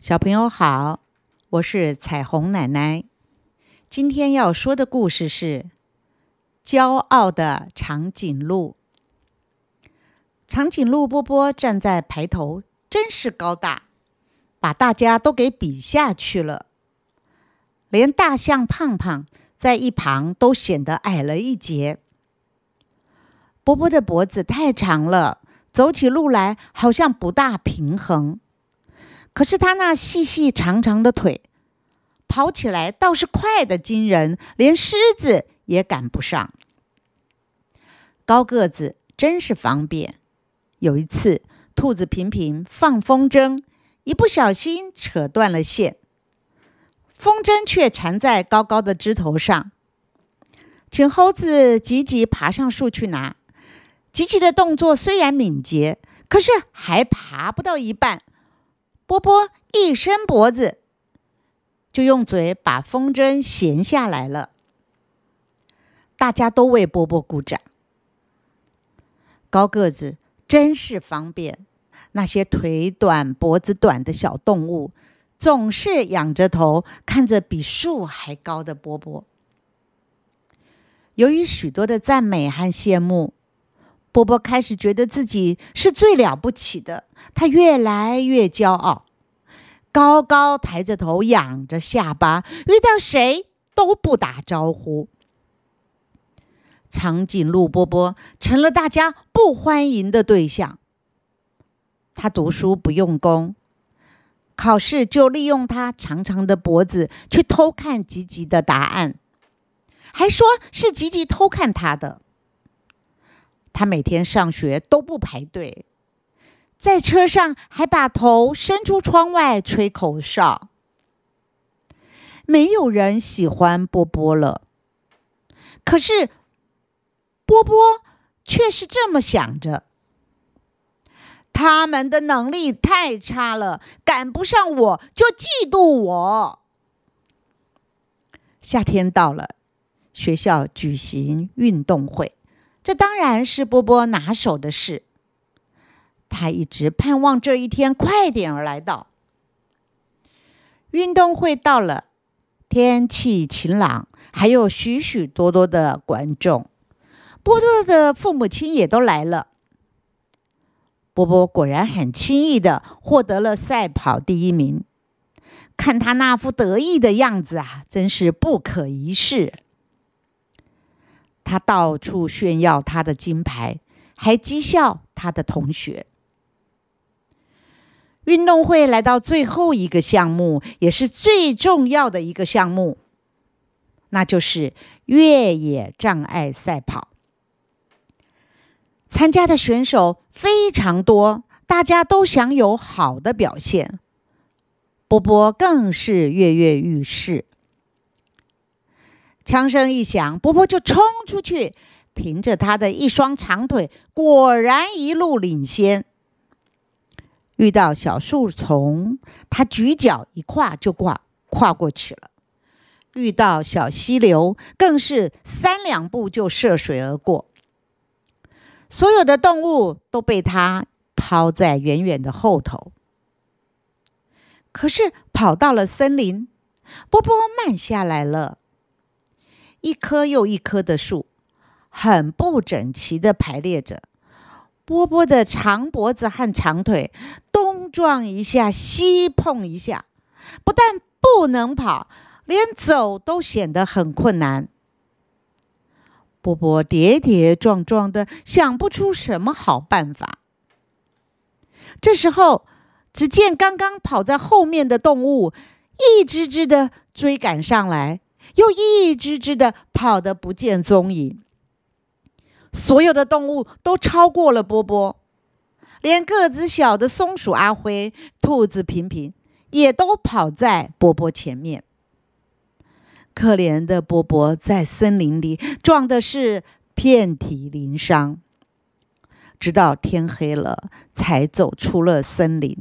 小朋友好，我是彩虹奶奶。今天要说的故事是《骄傲的长颈鹿》。长颈鹿波波站在排头，真是高大，把大家都给比下去了。连大象胖胖在一旁都显得矮了一截。波波的脖子太长了，走起路来好像不大平衡。可是他那细细长长的腿，跑起来倒是快得惊人，连狮子也赶不上。高个子真是方便。有一次，兔子平平放风筝，一不小心扯断了线，风筝却缠在高高的枝头上。请猴子急急爬上树去拿。急急的动作虽然敏捷，可是还爬不到一半。波波一伸脖子，就用嘴把风筝衔下来了。大家都为波波鼓掌。高个子真是方便，那些腿短、脖子短的小动物总是仰着头看着比树还高的波波。由于许多的赞美和羡慕。波波开始觉得自己是最了不起的，他越来越骄傲，高高抬着头，仰着下巴，遇到谁都不打招呼。长颈鹿波波成了大家不欢迎的对象。他读书不用功，考试就利用他长长的脖子去偷看吉吉的答案，还说是吉吉偷看他的。他每天上学都不排队，在车上还把头伸出窗外吹口哨。没有人喜欢波波了，可是波波却是这么想着：他们的能力太差了，赶不上我就嫉妒我。夏天到了，学校举行运动会。这当然是波波拿手的事。他一直盼望这一天快点儿来到。运动会到了，天气晴朗，还有许许多多的观众。波波的父母亲也都来了。波波果然很轻易的获得了赛跑第一名。看他那副得意的样子啊，真是不可一世。他到处炫耀他的金牌，还讥笑他的同学。运动会来到最后一个项目，也是最重要的一个项目，那就是越野障碍赛跑。参加的选手非常多，大家都想有好的表现。波波更是跃跃欲试。枪声一响，波波就冲出去，凭着他的一双长腿，果然一路领先。遇到小树丛，他举脚一跨就跨跨过去了；遇到小溪流，更是三两步就涉水而过。所有的动物都被他抛在远远的后头。可是跑到了森林，波波慢下来了。一棵又一棵的树，很不整齐的排列着。波波的长脖子和长腿撞一下，西碰一下，不但不能跑，连走都显得很困难。波波跌跌撞撞的，想不出什么好办法。这时候，只见刚刚跑在后面的动物，一只只的追赶上来。又一只只的跑得不见踪影，所有的动物都超过了波波，连个子小的松鼠阿辉、兔子平平也都跑在波波前面。可怜的波波在森林里撞的是遍体鳞伤，直到天黑了才走出了森林。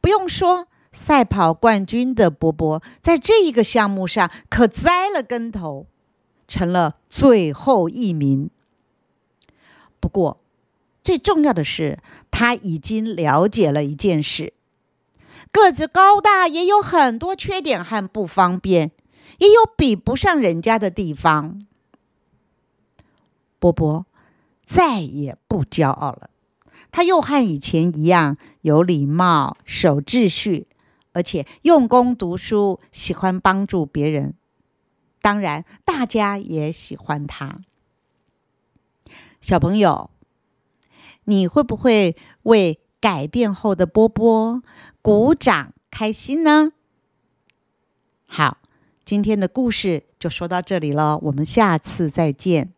不用说。赛跑冠军的波波，在这一个项目上可栽了跟头，成了最后一名。不过，最重要的是，他已经了解了一件事：个子高大，也有很多缺点和不方便，也有比不上人家的地方。波波再也不骄傲了，他又和以前一样有礼貌、守秩序，而且用功读书，喜欢帮助别人。当然，大家也喜欢他。小朋友，你会不会为改变后的波波鼓掌开心呢？好，今天的故事就说到这里了，我们下次再见。